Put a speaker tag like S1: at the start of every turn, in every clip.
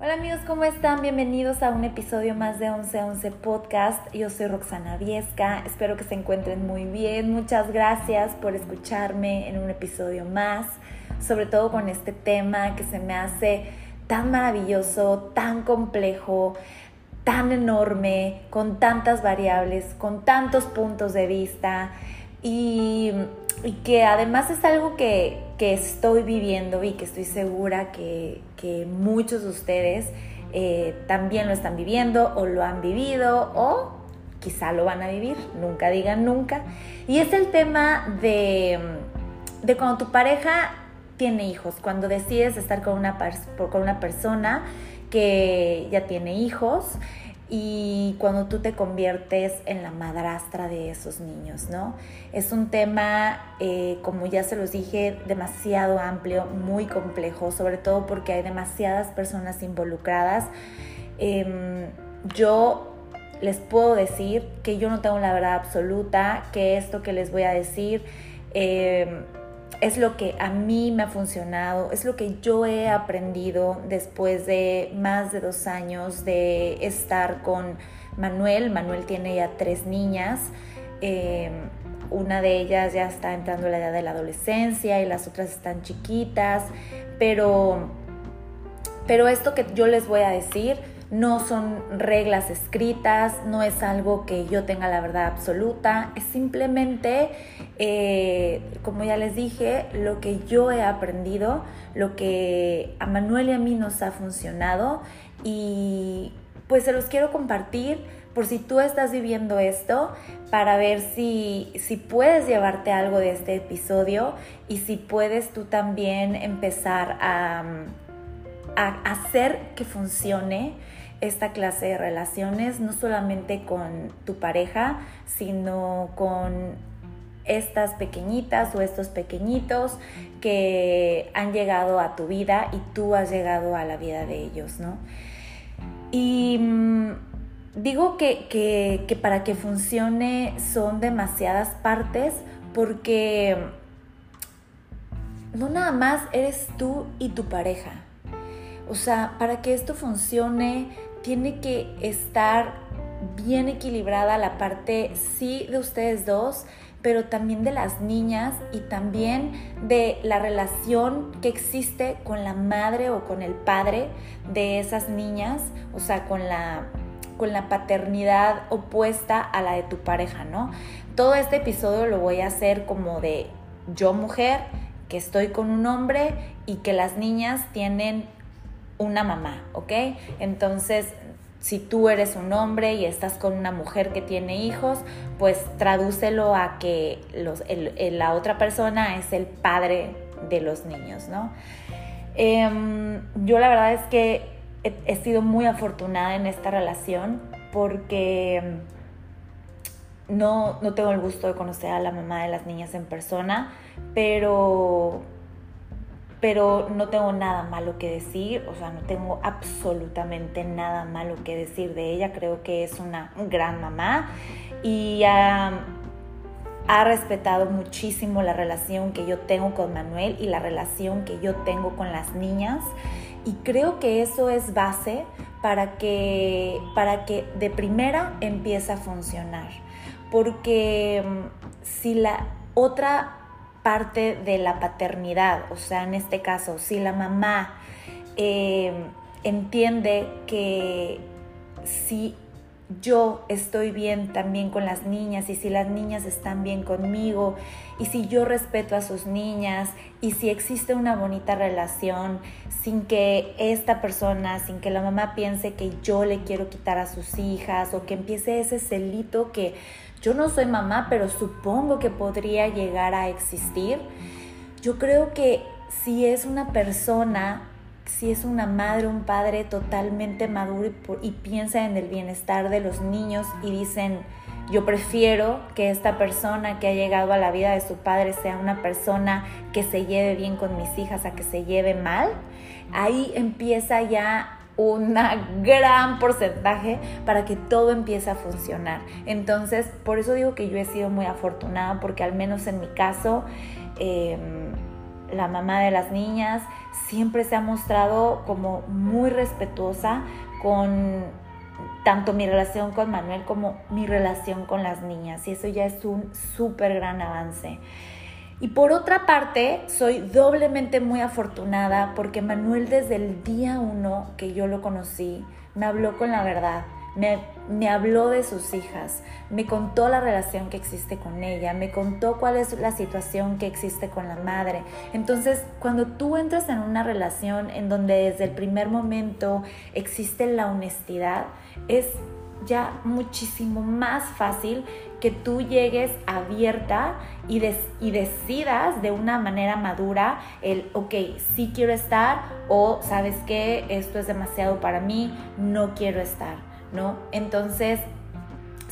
S1: Hola amigos, ¿cómo están? Bienvenidos a un episodio más de 11 a 11 Podcast. Yo soy Roxana Viesca, espero que se encuentren muy bien. Muchas gracias por escucharme en un episodio más, sobre todo con este tema que se me hace tan maravilloso, tan complejo, tan enorme, con tantas variables, con tantos puntos de vista y, que además es algo que, estoy viviendo y que estoy segura que, muchos de ustedes eh, también lo están viviendo o lo han vivido o quizá lo van a vivir, nunca digan nunca. Y es el tema de, de cuando tu pareja tiene hijos, cuando decides estar con una, con una persona que ya tiene hijos y cuando tú te conviertes en la madrastra de esos niños, ¿no? Es un tema, eh, como ya se los dije, demasiado amplio, muy complejo, sobre todo porque hay demasiadas personas involucradas. Em, yo les puedo decir que yo no tengo la verdad absoluta, que esto que les voy a decir... Em, es lo que a mí me ha funcionado, es lo que yo he aprendido después de más de dos años de estar con Manuel. Manuel tiene ya tres niñas. Em, una de ellas ya está entrando a la edad de la adolescencia y las otras están chiquitas, pero, pero esto que yo les voy a decir no son reglas escritas, no es algo que yo tenga la verdad absoluta, es simplemente, eh, como ya les dije, lo que yo he aprendido, lo que a Manuel y a mí nos ha funcionado y pues se los quiero compartir por si tú estás viviendo esto, para ver si, si puedes llevarte algo de este episodio y si puedes tú también empezar a, a hacer que funcione esta clase de relaciones, no solamente con tu pareja, sino con estas pequeñitas o estos pequeñitos que han llegado a tu vida y tú has llegado a la vida de ellos, ¿no? Y mm, digo que, que para que funcione son demasiadas partes porque no nada más eres tú y tu pareja. O sea, para que esto funcione tiene que estar bien equilibrada la parte sí de ustedes dos, pero también de las niñas y también de la relación que existe con la madre o con el padre de esas niñas, o sea, con la con la paternidad opuesta a la de tu pareja, ¿no? Todo este episodio lo voy a hacer como de yo mujer, que estoy con un hombre y que las niñas tienen una mamá, ¿ok? Entonces, si tú eres un hombre y estás con una mujer que tiene hijos, pues tradúcelo a que la otra persona es el padre de los niños, ¿no? Em, yo la verdad es que he, sido muy afortunada en esta relación porque no, no tengo el gusto de conocer a la mamá de las niñas en persona, pero pero no tengo nada malo que decir, o sea, no tengo absolutamente nada malo que decir de ella, creo que es una gran mamá y ha, respetado muchísimo la relación que yo tengo con Manuel y la relación que yo tengo con las niñas y creo que eso es base para que, para que de primera empiece a funcionar, porque mm, si la otra parte de la paternidad, o sea, en este caso, si la mamá eh, entiende que si yo estoy bien también con las niñas y si las niñas están bien conmigo y si yo respeto a sus niñas y si existe una bonita relación sin que esta persona, sin que la mamá piense que yo le quiero quitar a sus hijas o que empiece ese celito que yo no soy mamá, pero supongo que podría llegar a existir. Yo creo que si es una persona, si es una madre, un padre totalmente maduro y, piensa en el bienestar de los niños y dicen, yo prefiero que esta persona que ha llegado a la vida de su padre sea una persona que se lleve bien con mis hijas a que se lleve mal, ahí empieza ya un gran porcentaje para que todo empiece a funcionar. Entonces, por eso digo que yo he sido muy afortunada porque al menos en mi caso, em, la mamá de las niñas, siempre se ha mostrado como muy respetuosa con tanto mi relación con Manuel como mi relación con las niñas. Y eso ya es un súper gran avance. Y por otra parte, soy doblemente muy afortunada porque Manuel desde el día uno que yo lo conocí, me habló con la verdad me, habló de sus hijas, me contó la relación que existe con ella, me contó cuál es la situación que existe con la madre. Entonces, cuando tú entras en una relación en donde desde el primer momento existe la honestidad, es ya muchísimo más fácil que tú llegues abierta y, y, decidas de una manera madura el, ok, sí quiero estar o sabes que esto es demasiado para mí, no quiero estar. ¿no? Entonces,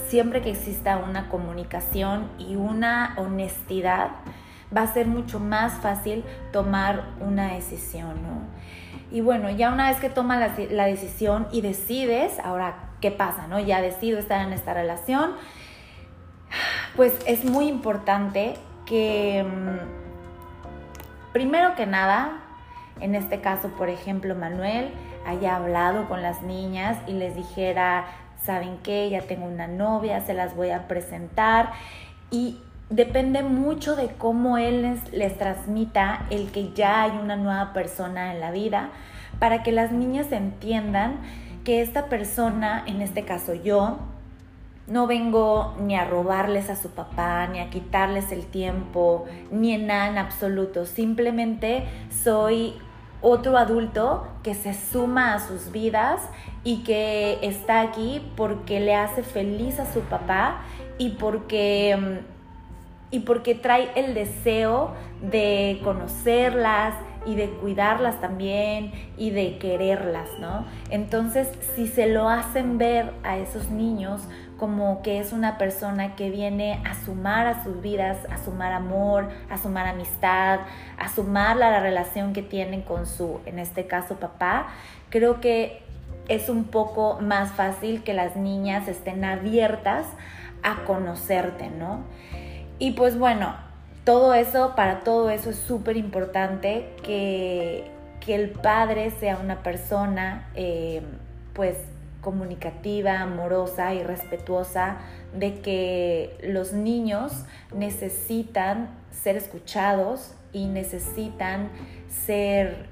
S1: siempre que exista una comunicación y una honestidad, va a ser mucho más fácil tomar una decisión, Y bueno, ya una vez que tomas la, decisión y decides, ahora, ¿qué pasa, no? Ya decido estar en esta relación, pues es muy importante que, mm, primero que nada, en este caso, por ejemplo, Manuel, haya hablado con las niñas y les dijera, ¿saben qué? Ya tengo una novia, se las voy a presentar. Y depende mucho de cómo él les, transmita el que ya hay una nueva persona en la vida, para que las niñas entiendan que esta persona, en este caso yo, no vengo ni a robarles a su papá, ni a quitarles el tiempo, ni en nada en absoluto. Simplemente soy otro adulto que se suma a sus vidas y que está aquí porque le hace feliz a su papá y porque, mm, y porque trae el deseo de conocerlas y de cuidarlas también y de quererlas, ¿no? Entonces, si se lo hacen ver a esos niños, como que es una persona que viene a sumar a sus vidas, a sumar amor, a sumar amistad, a sumar la relación que tienen con su, en este caso, papá, creo que es un poco más fácil que las niñas estén abiertas a conocerte, ¿no? Y pues bueno, todo eso, para todo eso es súper importante que, que, el padre sea una persona, eh, pues, comunicativa, amorosa y respetuosa de que los niños necesitan ser escuchados y necesitan ser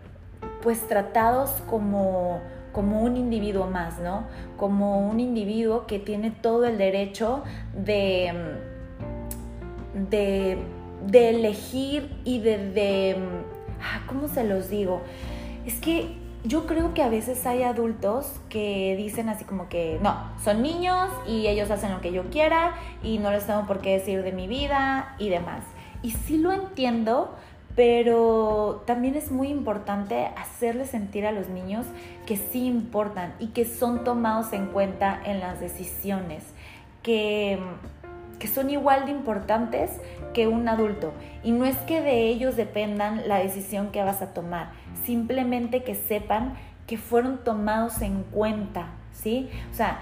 S1: pues tratados como, como un individuo más, ¿no? Como un individuo que tiene todo el derecho de, de, elegir y de, de, ah, ¿cómo se los digo? Es que yo creo que a veces hay adultos que dicen así como que no, son niños y ellos hacen lo que yo quiera y no les tengo por qué decir de mi vida y demás. Y sí lo entiendo, pero también es muy importante hacerles sentir a los niños que sí importan y que son tomados en cuenta en las decisiones, que, que son igual de importantes que un adulto. Y no es que de ellos dependan la decisión que vas a tomar simplemente que sepan que fueron tomados en cuenta, ¿sí? O sea,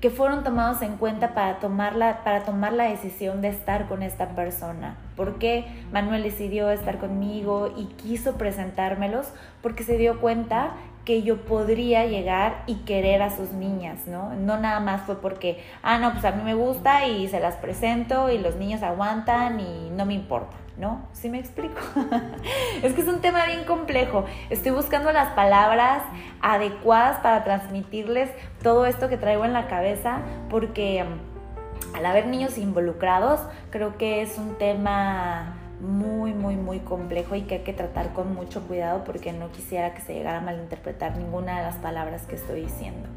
S1: que fueron tomados en cuenta para tomar la, para tomar la decisión de estar con esta persona. ¿Por qué Manuel decidió estar conmigo y quiso presentármelos? Porque se dio cuenta que yo podría llegar y querer a sus niñas, ¿no? No nada más fue porque, ah, no, pues a mí me gusta y se las presento y los niños aguantan y no me importa. ¿no? ¿Sí me explico? es que es un tema bien complejo. Estoy buscando las palabras adecuadas para transmitirles todo esto que traigo en la cabeza porque mm, al haber niños involucrados creo que es un tema muy, muy, muy complejo y que hay que tratar con mucho cuidado porque no quisiera que se llegara a malinterpretar ninguna de las palabras que estoy diciendo.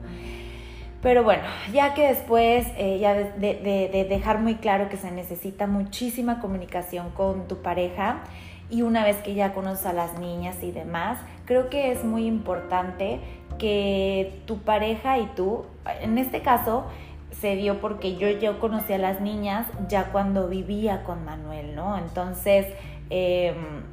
S1: Pero bueno, ya que después, eh, ya de, dejar muy claro que se necesita muchísima comunicación con tu pareja y una vez que ya conoces a las niñas y demás, creo que es muy importante que tu pareja y tú, en este caso, se dio porque yo, yo conocí a las niñas ya cuando vivía con Manuel, ¿no? Entonces, em,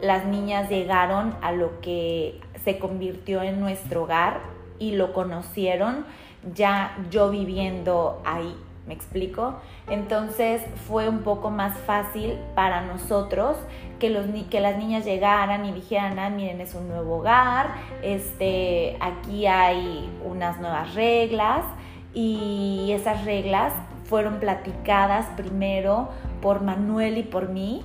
S1: las niñas llegaron a lo que se convirtió en nuestro hogar y lo conocieron ya yo viviendo ahí, ¿Me explico? Entonces fue un poco más fácil para nosotros que, los, que las niñas llegaran y dijeran, ah, miren, es un nuevo hogar, este, aquí hay unas nuevas reglas y esas reglas fueron platicadas primero por Manuel y por mí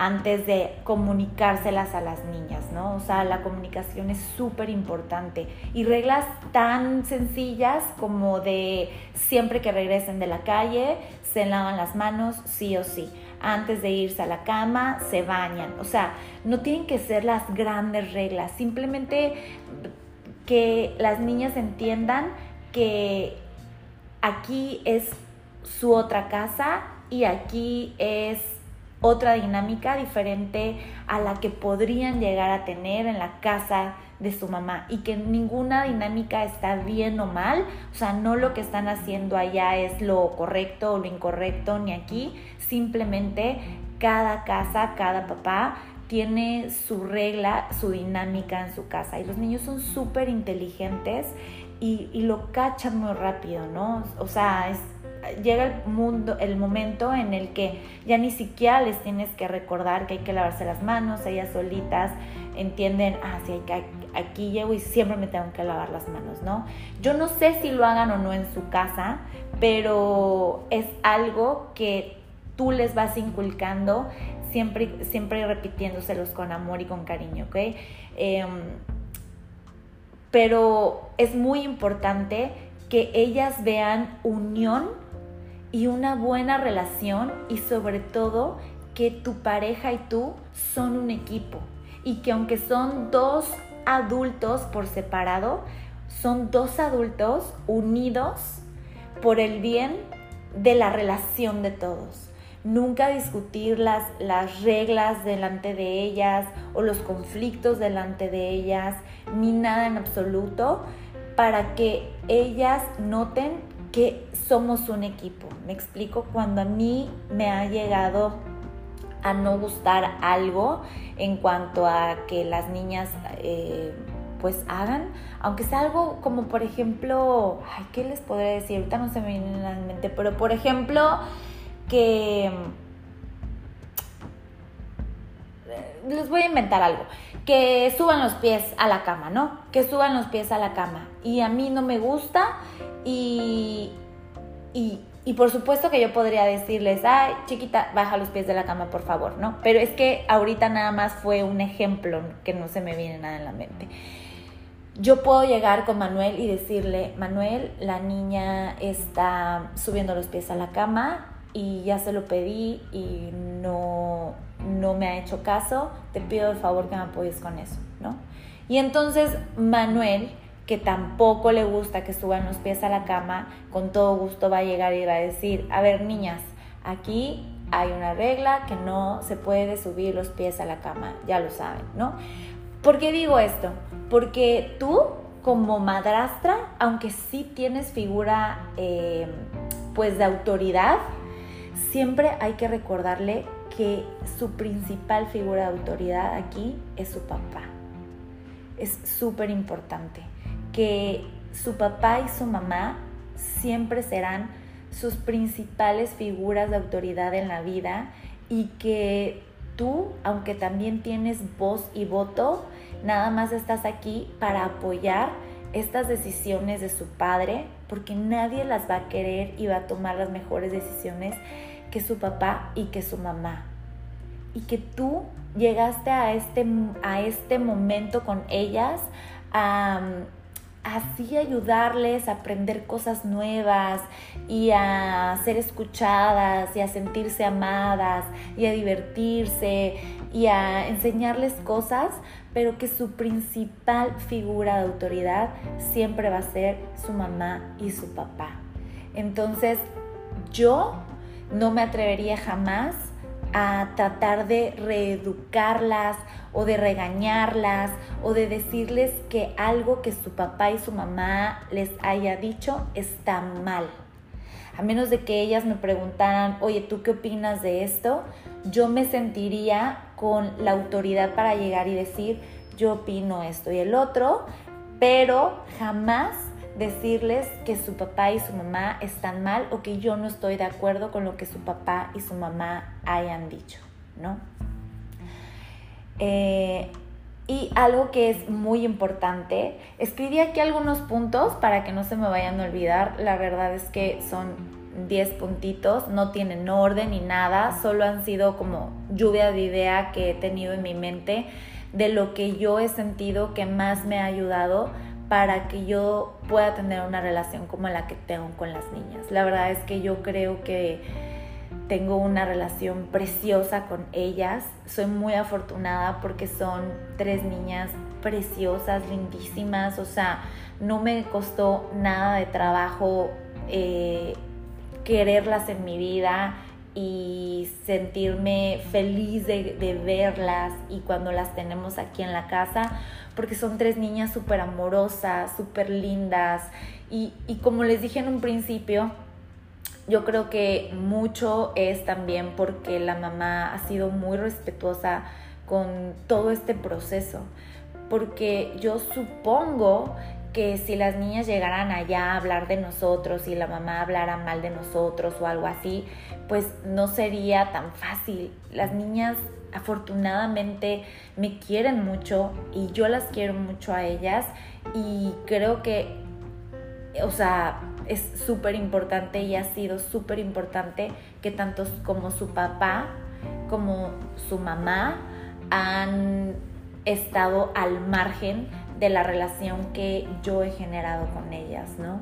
S1: antes de comunicárselas a las niñas, ¿no? O sea, la comunicación es súper importante. Y reglas tan sencillas como de siempre que regresen de la calle, se lavan las manos, sí o sí. Antes de irse a la cama, se bañan. O sea, no tienen que ser las grandes reglas, simplemente que las niñas entiendan que aquí es su otra casa y aquí es otra dinámica diferente a la que podrían llegar a tener en la casa de su mamá y que ninguna dinámica está bien o mal, o sea, no lo que están haciendo allá es lo correcto o lo incorrecto ni aquí, simplemente cada casa, cada papá tiene su regla, su dinámica en su casa. Y los niños son súper inteligentes y, lo cachan muy rápido, ¿no? O sea, llega el, mundo, el momento en el que ya ni siquiera les tienes que recordar que hay que lavarse las manos, ellas solitas entienden, ah, sí, hay que, aquí llego y siempre me tengo que lavar las manos, ¿no? Yo no sé si lo hagan o no en su casa, pero es algo que tú les vas inculcando siempre, siempre repitiéndoselos con amor y con cariño, ¿ok? Em, pero es muy importante que ellas vean unión y una buena relación y sobre todo que tu pareja y tú son un equipo y que aunque son dos adultos por separado, son dos adultos unidos por el bien de la relación de todos. Nunca discutir las, las reglas delante de ellas o los conflictos delante de ellas, ni nada en absoluto, para que ellas noten que somos un equipo. Me explico, cuando a mí me ha llegado a no gustar algo en cuanto a que las niñas eh, pues hagan, aunque sea algo como por ejemplo, ay, ¿qué les podría decir? Ahorita no se me viene a la mente, pero por ejemplo que les voy a inventar algo, que suban los pies a la cama, ¿no? Que suban los pies a la cama y a mí no me gusta y, y, por supuesto que yo podría decirles, ay, chiquita, baja los pies de la cama, por favor, ¿no? Pero es que ahorita nada más fue un ejemplo que no se me viene nada en la mente. Yo puedo llegar con Manuel y decirle, Manuel, la niña está subiendo los pies a la cama y ya se lo pedí y no, no me ha hecho caso, te pido de favor que me apoyes con eso, ¿no? Y entonces Manuel que tampoco le gusta que suban los pies a la cama, con todo gusto va a llegar y va a decir, a ver niñas, aquí hay una regla que no se puede subir los pies a la cama, ya lo saben, ¿no? ¿Por qué digo esto? Porque tú como madrastra, aunque sí tienes figura eh, pues de autoridad, siempre hay que recordarle que su principal figura de autoridad aquí es su papá. Es súper importante que su papá y su mamá siempre serán sus principales figuras de autoridad en la vida y que tú, aunque también tienes voz y voto, nada más estás aquí para apoyar estas decisiones de su padre, porque nadie las va a querer y va a tomar las mejores decisiones que su papá y que su mamá. Y que tú llegaste a este, a este momento con ellas a así ayudarles a aprender cosas nuevas y a ser escuchadas y a sentirse amadas y a divertirse y a enseñarles cosas, pero que su principal figura de autoridad siempre va a ser su mamá y su papá. Entonces, yo no me atrevería jamás a tratar de reeducarlas o de regañarlas o de decirles que algo que su papá y su mamá les haya dicho está mal. A menos de que ellas me preguntaran, oye, ¿tú qué opinas de esto? Yo me sentiría con la autoridad para llegar y decir, yo opino esto y el otro, pero jamás decirles que su papá y su mamá están mal o que yo no estoy de acuerdo con lo que su papá y su mamá hayan dicho, ¿no? Eh, y algo que es muy importante, escribí aquí algunos puntos para que no se me vayan a olvidar. La verdad es que son 10 puntitos, no tienen orden ni nada, solo han sido como lluvia de idea que he tenido en mi mente de lo que yo he sentido que más me ha ayudado para que yo pueda tener una relación como la que tengo con las niñas. La verdad es que yo creo que tengo una relación preciosa con ellas. Soy muy afortunada porque son tres niñas preciosas, lindísimas. O sea, no me costó nada de trabajo eh, quererlas en mi vida y sentirme feliz de, verlas y cuando las tenemos aquí en la casa, porque son tres niñas súper amorosas, súper lindas y, y como les dije en un principio, yo creo que mucho es también porque la mamá ha sido muy respetuosa con todo este proceso, porque yo supongo que si las niñas llegaran allá a hablar de nosotros y la mamá hablara mal de nosotros o algo así, pues no sería tan fácil. Las niñas afortunadamente me quieren mucho y yo las quiero mucho a ellas y creo que, o sea, es súper importante y ha sido súper importante que tanto como su papá como su mamá han estado al margen de la relación que yo he generado con ellas, ¿no?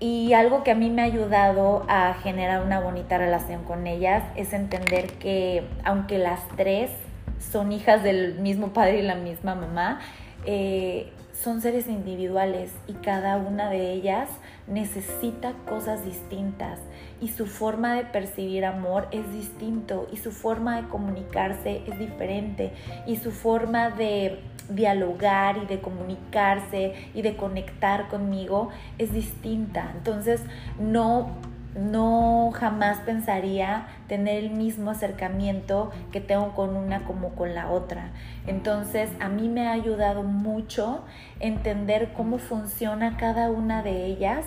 S1: Y algo que a mí me ha ayudado a generar una bonita relación con ellas es entender que aunque las tres son hijas del mismo padre y la misma mamá, eh, son seres individuales y cada una de ellas necesita cosas distintas y su forma de percibir amor es distinto y su forma de comunicarse es diferente y su forma de dialogar y de comunicarse y de conectar conmigo es distinta. Entonces no no jamás pensaría tener el mismo acercamiento que tengo con una como con la otra. Entonces a mí me ha ayudado mucho entender cómo funciona cada una de ellas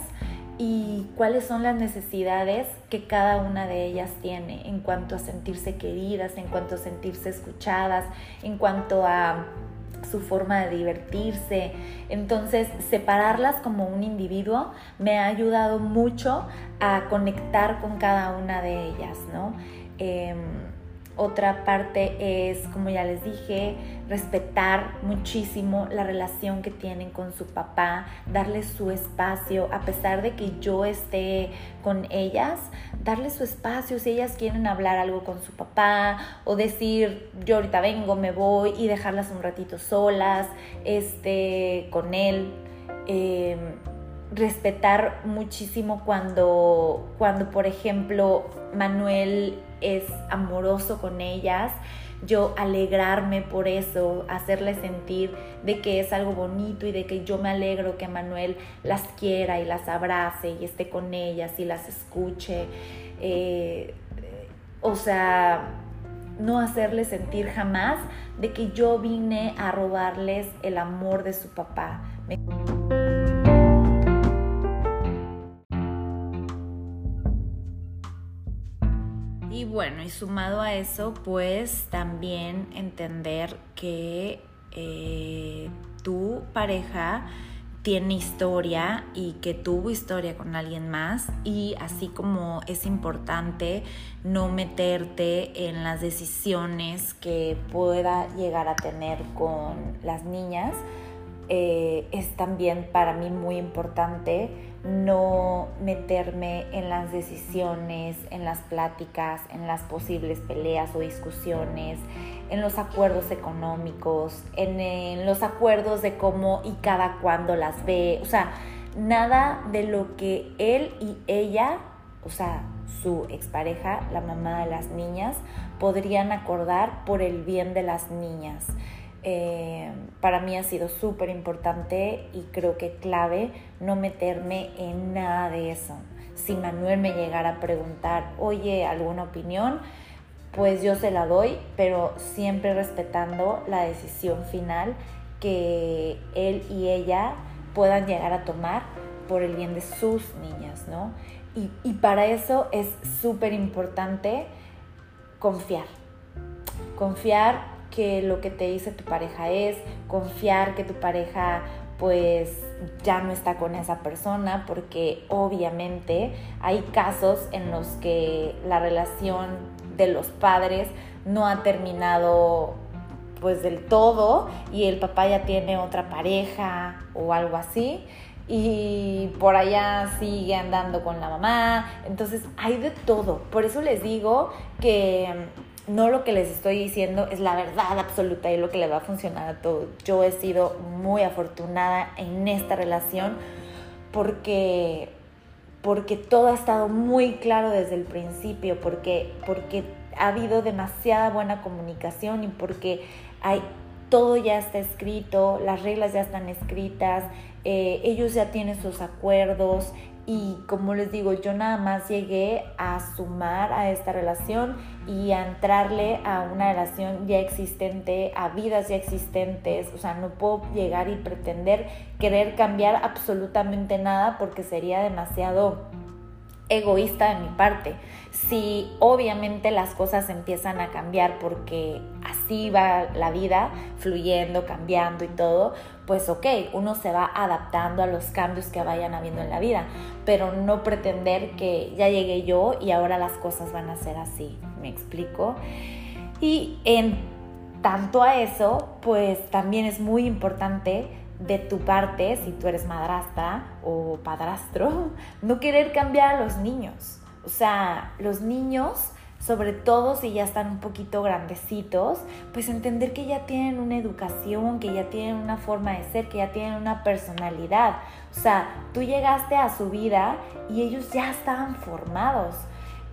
S1: y cuáles son las necesidades que cada una de ellas tiene en cuanto a sentirse queridas, en cuanto a sentirse escuchadas, en cuanto a su forma de divertirse. Entonces, separarlas como un individuo me ha ayudado mucho a conectar con cada una de ellas, ¿no? Em, otra parte es, como ya les dije, respetar muchísimo la relación que tienen con su papá, darles su espacio, a pesar de que yo esté con ellas, darles su espacio si ellas quieren hablar algo con su papá o decir, yo ahorita vengo, me voy y dejarlas un ratito solas, este, con él. Em, respetar muchísimo cuando, cuando, por ejemplo, Manuel es amoroso con ellas, yo alegrarme por eso, hacerle sentir de que es algo bonito y de que yo me alegro que Manuel las quiera y las abrace y esté con ellas y las escuche. Eh, o sea, no hacerle sentir jamás de que yo vine a robarles el amor de su papá. Bueno, y sumado a eso, pues también entender que eh, tu pareja tiene historia y que tuvo historia con alguien más y así como es importante no meterte en las decisiones que pueda llegar a tener con las niñas, eh, es también para mí muy importante no meterme en las decisiones, en las pláticas, en las posibles peleas o discusiones, en los acuerdos económicos, en, los acuerdos de cómo y cada cuándo las ve, o sea, nada de lo que él y ella, o sea, su expareja, la mamá de las niñas, podrían acordar por el bien de las niñas. Eh, para mí ha sido súper importante y creo que clave no meterme en nada de eso. Si Manuel me llegara a preguntar, oye, ¿alguna opinión? Pues yo se la doy, pero siempre respetando la decisión final que él y ella puedan llegar a tomar por el bien de sus niñas, ¿no? Y, y para eso es súper importante confiar. Confiar que lo que te dice tu pareja es, confiar que tu pareja pues ya no está con esa persona porque obviamente hay casos en los que la relación de los padres no ha terminado pues del todo y el papá ya tiene otra pareja o algo así y por allá sigue andando con la mamá. Entonces hay de todo. Por eso les digo que no lo que les estoy diciendo es la verdad absoluta y lo que le va a funcionar a todos. Yo he sido muy afortunada en esta relación porque, porque todo ha estado muy claro desde el principio, porque, porque ha habido demasiada buena comunicación y porque hay, todo ya está escrito, las reglas ya están escritas, eh, ellos ya tienen sus acuerdos, y como les digo, yo nada más llegué a sumar a esta relación y a entrarle a una relación ya existente, a vidas ya existentes. O sea, no puedo llegar y pretender querer cambiar absolutamente nada porque sería demasiado egoísta de mi parte. Si obviamente las cosas empiezan a cambiar porque así va la vida, fluyendo, cambiando y todo, pues ok, uno se va adaptando a los cambios que vayan habiendo en la vida, pero no pretender que ya llegué yo y ahora las cosas van a ser así, ¿me explico? Y en tanto a eso, pues también es muy importante de tu parte, si tú eres madrastra o padrastro, no querer cambiar a los niños. O sea, los niños sobre todo si ya están un poquito grandecitos, pues entender que ya tienen una educación, que ya tienen una forma de ser, que ya tienen una personalidad. O sea, tú llegaste a su vida y ellos ya estaban formados.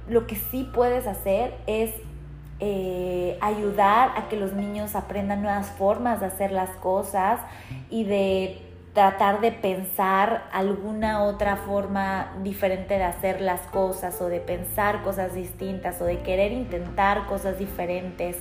S1: Lo que sí puedes hacer es eh, ayudar a que los niños aprendan nuevas formas de hacer las cosas y de tratar de pensar alguna otra forma diferente de hacer las cosas o de pensar cosas distintas o de querer intentar cosas diferentes,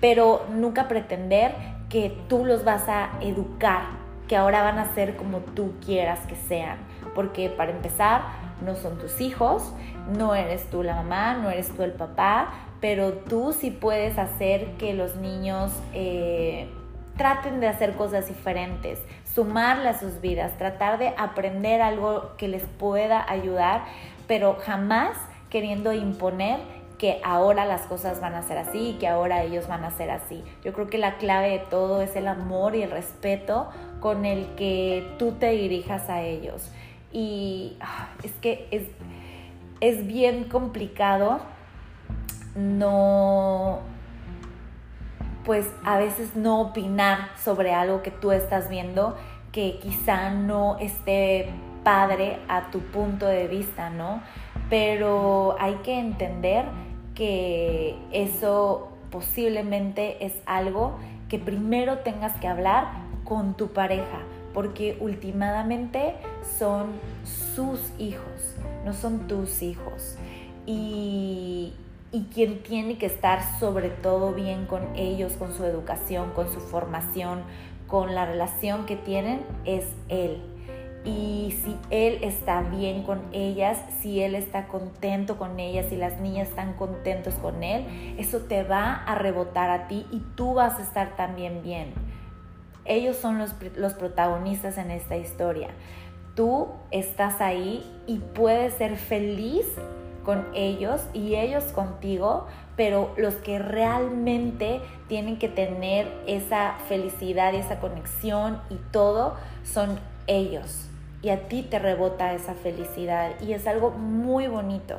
S1: pero nunca pretender que tú los vas a educar, que ahora van a ser como tú quieras que sean, porque para empezar no son tus hijos, no eres tú la mamá, no eres tú el papá, pero tú sí puedes hacer que los niños... Eh, traten de hacer cosas diferentes, sumarle a sus vidas, tratar de aprender algo que les pueda ayudar, pero jamás queriendo imponer que ahora las cosas van a ser así y que ahora ellos van a ser así. Yo creo que la clave de todo es el amor y el respeto con el que tú te dirijas a ellos. Y ah, es que es, es bien complicado no pues a veces no opinar sobre algo que tú estás viendo que quizá no esté padre a tu punto de vista, ¿no? Pero hay que entender que eso posiblemente es algo que primero tengas que hablar con tu pareja, porque últimamente son sus hijos, no son tus hijos. Y, y quien tiene que estar sobre todo bien con ellos, con su educación, con su formación, con la relación que tienen, es él. Y si él está bien con ellas, si él está contento con ellas, si las niñas están contentos con él, eso te va a rebotar a ti y tú vas a estar también bien. Ellos son los, los protagonistas en esta historia. Tú estás ahí y puedes ser feliz con ellos y ellos contigo, pero los que realmente tienen que tener esa felicidad y esa conexión y todo son ellos. Y a ti te rebota esa felicidad y es algo muy bonito.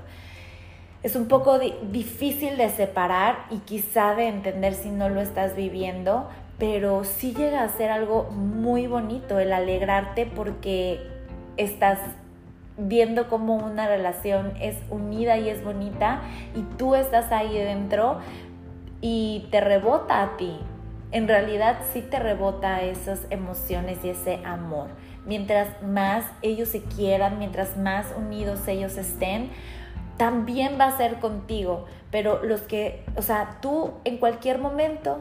S1: Es un poco difícil de separar y quizá de entender si no lo estás viviendo, pero sí llega a ser algo muy bonito el alegrarte porque estás viendo cómo una relación es unida y es bonita y tú estás ahí dentro y te rebota a ti. En realidad sí te rebota esas emociones y ese amor. Mientras más ellos se quieran, mientras más unidos ellos estén, también va a ser contigo. Pero los que, o sea, tú en cualquier momento,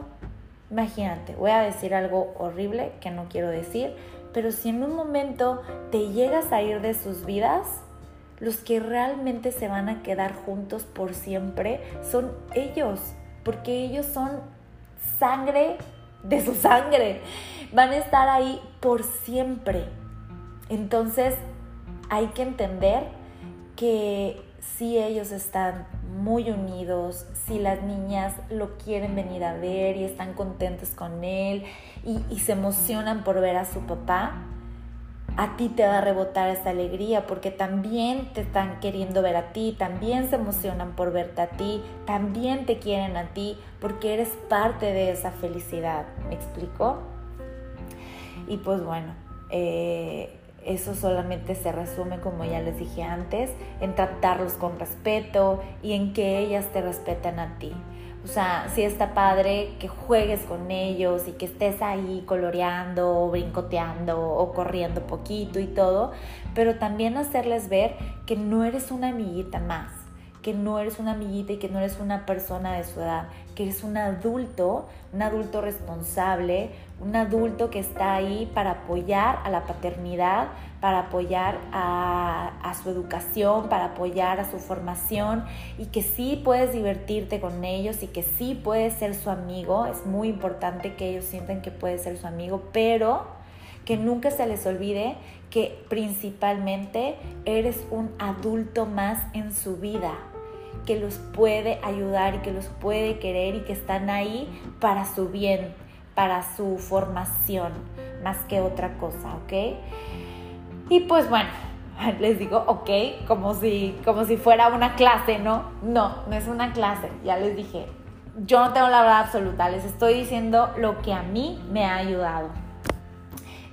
S1: imagínate, voy a decir algo horrible que no quiero decir, pero si en un momento te llegas a ir de sus vidas, los que realmente se van a quedar juntos por siempre son ellos, porque ellos son sangre de su sangre, van a estar ahí por siempre. Entonces hay que entender que si ellos están muy unidos, si las niñas lo quieren venir a ver y están contentos con él y, se emocionan por ver a su papá, a ti te va a rebotar esa alegría porque también te están queriendo ver a ti, también se emocionan por verte a ti, también te quieren a ti porque eres parte de esa felicidad. ¿Me explico? Y pues bueno, eh, eso solamente se resume, como ya les dije antes, en tratarlos con respeto y en que ellas te respetan a ti. O sea, si está padre que juegues con ellos y que estés ahí coloreando o brincoteando o corriendo poquito y todo, pero también hacerles ver que no eres una amiguita más, que no eres una amiguita y que no eres una persona de su edad, que eres un adulto, un adulto responsable, un adulto que está ahí para apoyar a la paternidad, para apoyar a, su educación, para apoyar a su formación y que sí puedes divertirte con ellos y que sí puedes ser su amigo. Es muy importante que ellos sientan que puedes ser su amigo, pero que nunca se les olvide que principalmente eres un adulto más en su vida que los puede ayudar y que los puede querer y que están ahí para su bien, para su formación, más que otra cosa, ¿ok? Y pues bueno, les digo, ok, como si, como si fuera una clase, ¿no? No, no es una clase, ya les dije. Yo no tengo la verdad absoluta, les estoy diciendo lo que a mí me ha ayudado.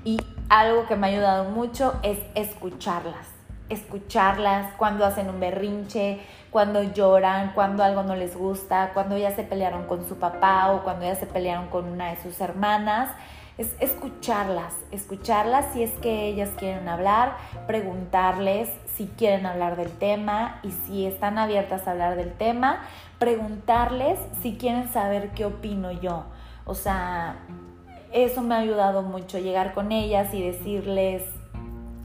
S1: Y algo que me ha ayudado mucho es escucharlas. Escucharlas cuando hacen un berrinche, cuando lloran, cuando algo no les gusta, cuando ya se pelearon con su papá o cuando ya se pelearon con una de sus hermanas. Es escucharlas, escucharlas si es que ellas quieren hablar, preguntarles si quieren hablar del tema y si están abiertas a hablar del tema, preguntarles si quieren saber qué opino yo. O sea, eso me ha ayudado mucho, llegar con ellas y decirles,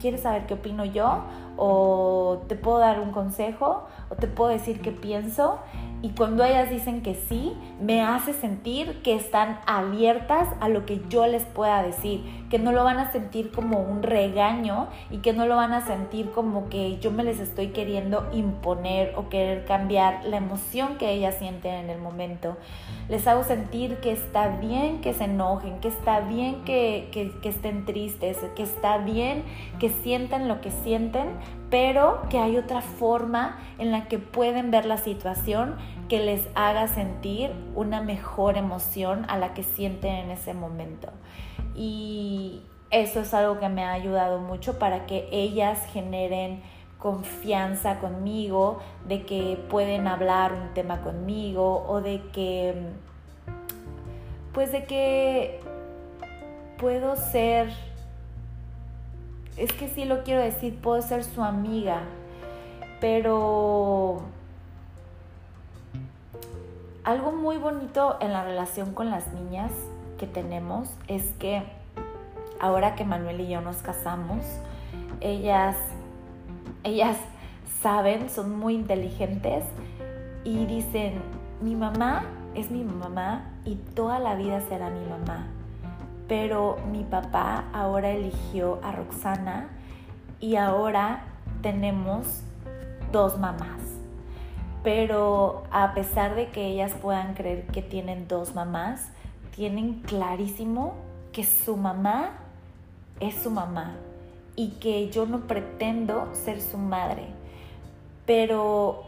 S1: ¿quieres saber qué opino yo? ¿O te puedo dar un consejo? ¿O te puedo decir qué pienso? Y cuando ellas dicen que sí, me hace sentir que están abiertas a lo que yo les pueda decir, que no lo van a sentir como un regaño y que no lo van a sentir como que yo me les estoy queriendo imponer o querer cambiar la emoción que ellas sienten en el momento. Les hago sentir que está bien que se enojen, que está bien que, que estén tristes, que está bien que sientan lo que sienten, pero que hay otra forma en la que pueden ver la situación que les haga sentir una mejor emoción a la que sienten en ese momento. Y eso es algo que me ha ayudado mucho para que ellas generen confianza conmigo, de que pueden hablar un tema conmigo o de que, pues de que puedo ser es que sí lo quiero decir, puedo ser su amiga, pero algo muy bonito en la relación con las niñas que tenemos es que ahora que Manuel y yo nos casamos, ellas, ellas saben, son muy inteligentes y dicen, mi mamá es mi mamá y toda la vida será mi mamá pero mi papá ahora eligió a Roxana y ahora tenemos dos mamás. Pero a pesar de que ellas puedan creer que tienen dos mamás, tienen clarísimo que su mamá es su mamá y que yo no pretendo ser su madre. Pero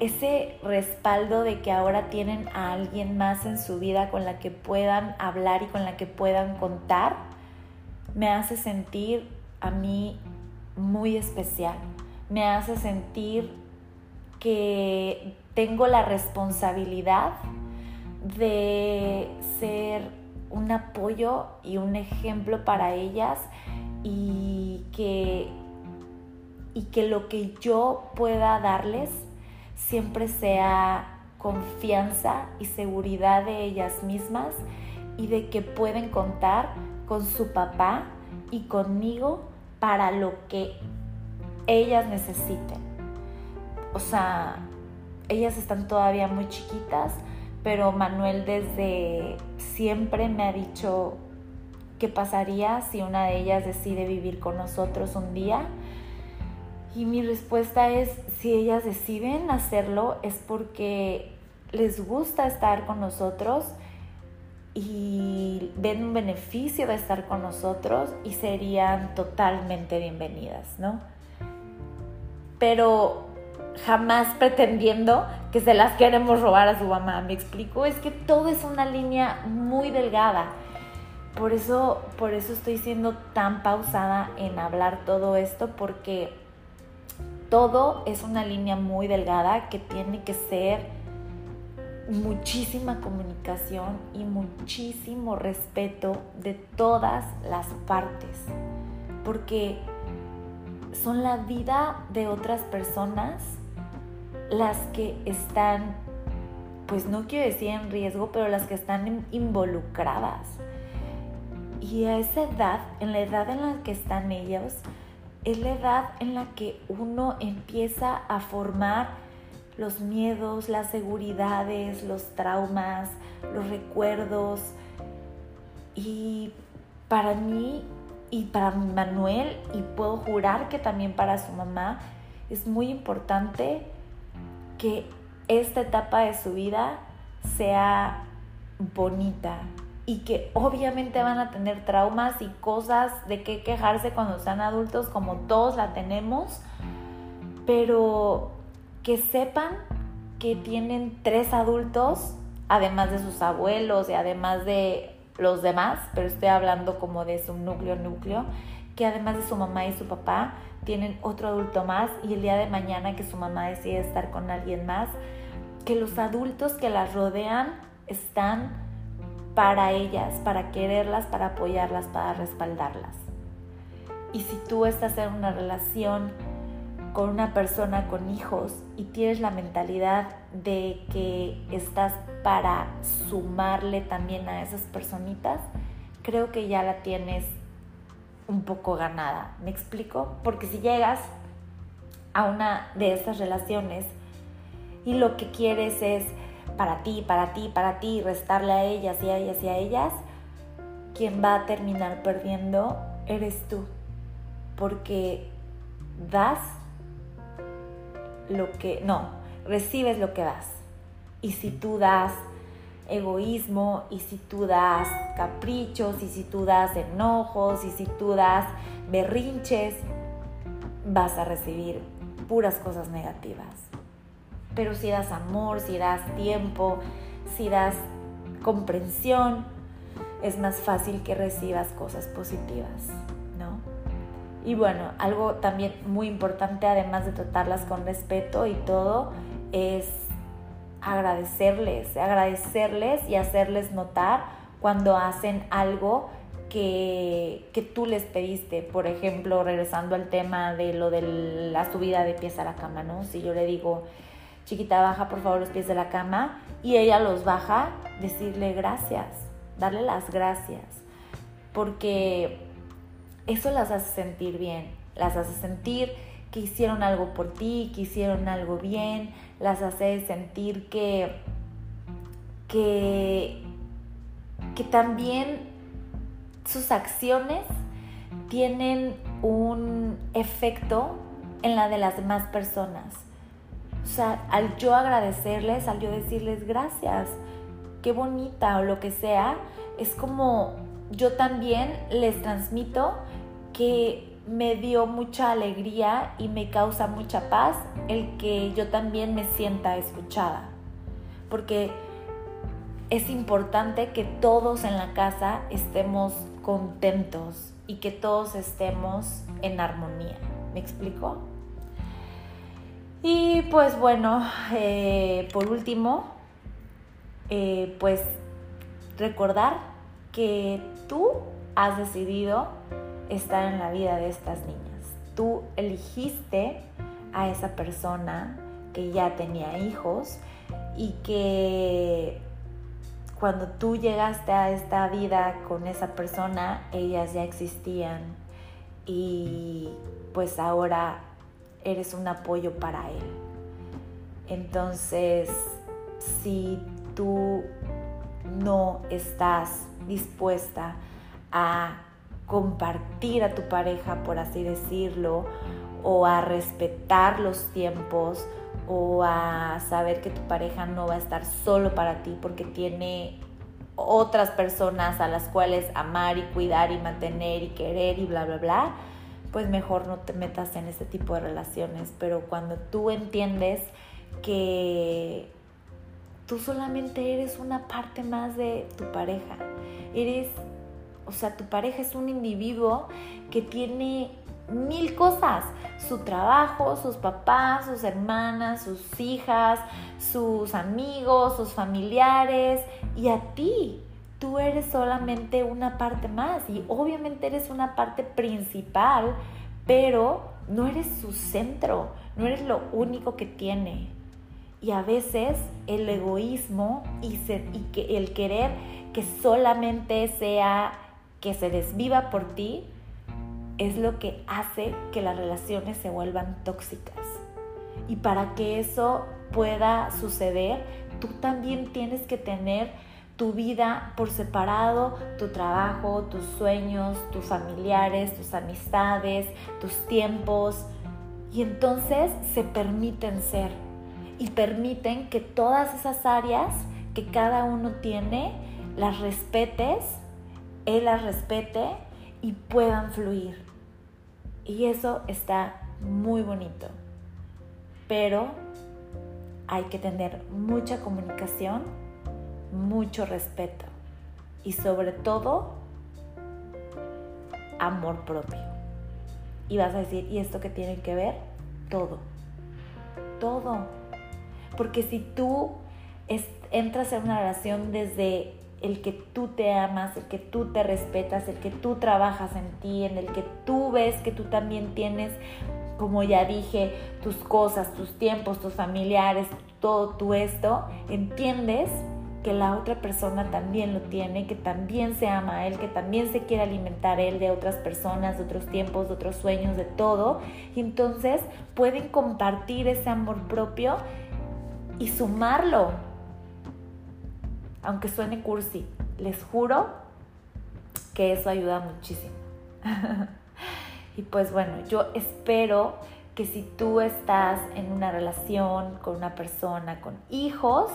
S1: ese respaldo de que ahora tienen a alguien más en su vida con la que puedan hablar y con la que puedan contar, me hace sentir a mí muy especial. Me hace sentir que tengo la responsabilidad de ser un apoyo y un ejemplo para ellas y que, y que lo que yo pueda darles siempre sea confianza y seguridad de ellas mismas y de que pueden contar con su papá y conmigo para lo que ellas necesiten. O sea, ellas están todavía muy chiquitas, pero Manuel desde siempre me ha dicho qué pasaría si una de ellas decide vivir con nosotros un día. Y mi respuesta es, si ellas deciden hacerlo es porque les gusta estar con nosotros y ven un beneficio de estar con nosotros y serían totalmente bienvenidas, ¿no? Pero jamás pretendiendo que se las queremos robar a su mamá, me explico, es que todo es una línea muy delgada. Por eso, por eso estoy siendo tan pausada en hablar todo esto, porque todo es una línea muy delgada que tiene que ser muchísima comunicación y muchísimo respeto de todas las partes, porque son la vida de otras personas las que están, pues no quiero decir en riesgo, pero las que están involucradas. Y a esa edad, en la edad en la que están ellos, es la edad en la que uno empieza a formar los miedos, las seguridades, los traumas, los recuerdos. Y para mí y para Manuel, y puedo jurar que también para su mamá, es muy importante que esta etapa de su vida sea bonita y que obviamente van a tener traumas y cosas de qué quejarse cuando sean adultos como todos la tenemos, pero que sepan que tienen tres adultos, además de sus abuelos y además de los demás, pero estoy hablando como de su núcleo, núcleo, que además de su mamá y su papá, tienen otro adulto más y el día de mañana que su mamá decide estar con alguien más, que los adultos que las rodean están para ellas, para quererlas, para apoyarlas, para respaldarlas. Y si tú estás en una relación con una persona con hijos y tienes la mentalidad de que estás para sumarle también a esas personitas, creo que ya la tienes un poco ganada. ¿Me explico? Porque si llegas a una de estas relaciones y lo que quieres es para ti, para ti, para ti, restarle a ellas y a ellas y a ellas, quien va a terminar perdiendo eres tú. Porque das lo que, no, recibes lo que das. Y si tú das egoísmo, y si tú das caprichos, y si tú das enojos, y si tú das berrinches, vas a recibir puras cosas negativas. Pero si das amor, si das tiempo, si das comprensión, es más fácil que recibas cosas positivas, ¿no? Y bueno, algo también muy importante, además de tratarlas con respeto y todo, es agradecerles, agradecerles y hacerles notar cuando hacen algo que, que, tú les pediste. Por ejemplo, regresando al tema de lo de la subida de pies a la cama, ¿no? Si yo le digo, chiquita, baja por favor los pies de la cama y ella los baja, decirle gracias, darle las gracias. Porque eso las hace sentir bien, las hace sentir que hicieron algo por ti, que hicieron algo bien, las hace sentir que, que, que también sus acciones tienen un efecto en la de las demás personas. O sea, al yo agradecerles, al yo decirles gracias, qué bonita o lo que sea, es como yo también les transmito que me dio mucha alegría y me causa mucha paz el que yo también me sienta escuchada. Porque es importante que todos en la casa estemos contentos y que todos estemos en armonía. ¿Me explico? Y pues bueno, eh, por último, eh, pues recordar que tú has decidido estar en la vida de estas niñas. Tú elegiste a esa persona que ya tenía hijos y que cuando tú llegaste a esta vida con esa persona, ellas ya existían y pues ahora eres un apoyo para él. Entonces, si tú no estás dispuesta a compartir a tu pareja, por así decirlo, o a respetar los tiempos, o a saber que tu pareja no va a estar solo para ti porque tiene otras personas a las cuales amar y cuidar y mantener y querer y bla, bla, bla, pues mejor no te metas en ese tipo de relaciones. Pero cuando tú entiendes que tú solamente eres una parte más de tu pareja, eres, o sea, tu pareja es un individuo que tiene mil cosas, su trabajo, sus papás, sus hermanas, sus hijas, sus amigos, sus familiares y a ti. Tú eres solamente una parte más y obviamente eres una parte principal, pero no eres su centro, no eres lo único que tiene. Y a veces el egoísmo y, el querer que solamente sea que se desviva por ti, es lo que hace que las relaciones se vuelvan tóxicas. Y para que eso pueda suceder, tú también tienes que tener tu vida por separado, tu trabajo, tus sueños, tus familiares, tus amistades, tus tiempos. Y entonces se permiten ser y permiten que todas esas áreas que cada uno tiene, las respetes, él las respete y puedan fluir. Y eso está muy bonito. Pero hay que tener mucha comunicación, mucho respeto y sobre todo amor propio. Y vas a decir, ¿y esto qué tiene que ver? Todo. Todo. Porque si tú entras en una relación desde el que tú te amas, el que tú te respetas, el que tú trabajas en ti, en el que tú ves que tú también tienes, como ya dije, tus cosas, tus tiempos, tus familiares, todo esto, entiendes que la otra persona también lo tiene, que también se ama a él, que también se quiere alimentar él de otras personas, de otros tiempos, de otros sueños, de todo. Y entonces pueden compartir ese amor propio y sumarlo aunque suene cursi, les juro que eso ayuda muchísimo. y pues bueno, yo espero que si tú estás en una relación con una persona, con hijos,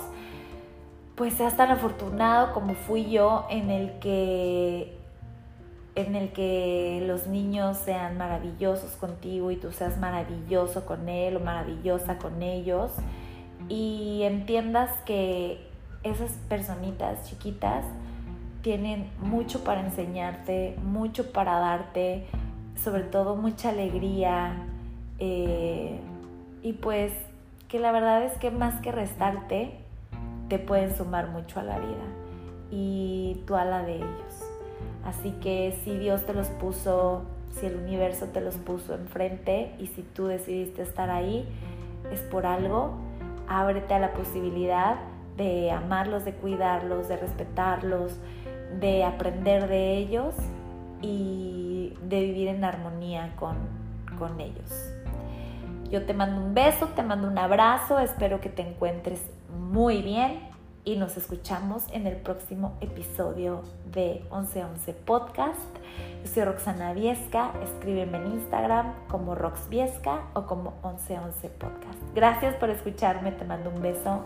S1: pues seas tan afortunado como fui yo en el que en el que los niños sean maravillosos contigo y tú seas maravilloso con él o maravillosa con ellos. Y entiendas que esas personitas chiquitas tienen mucho para enseñarte, mucho para darte, sobre todo mucha alegría eh, y pues que la verdad es que más que restarte, te pueden sumar mucho a la vida y tú a la de ellos. Así que si Dios te los puso, si el universo te los puso enfrente y si tú decidiste estar ahí, es por algo, ábrete a la posibilidad de amarlos, de cuidarlos, de respetarlos, de aprender de ellos y de vivir en armonía con, con ellos. Yo te mando un beso, te mando un abrazo, espero que te encuentres muy bien y nos escuchamos en el próximo episodio de 1111 Podcast. Yo soy Roxana Viesca, escríbeme en Instagram como Rox Viesca o como 1111 Podcast. Gracias por escucharme, te mando un beso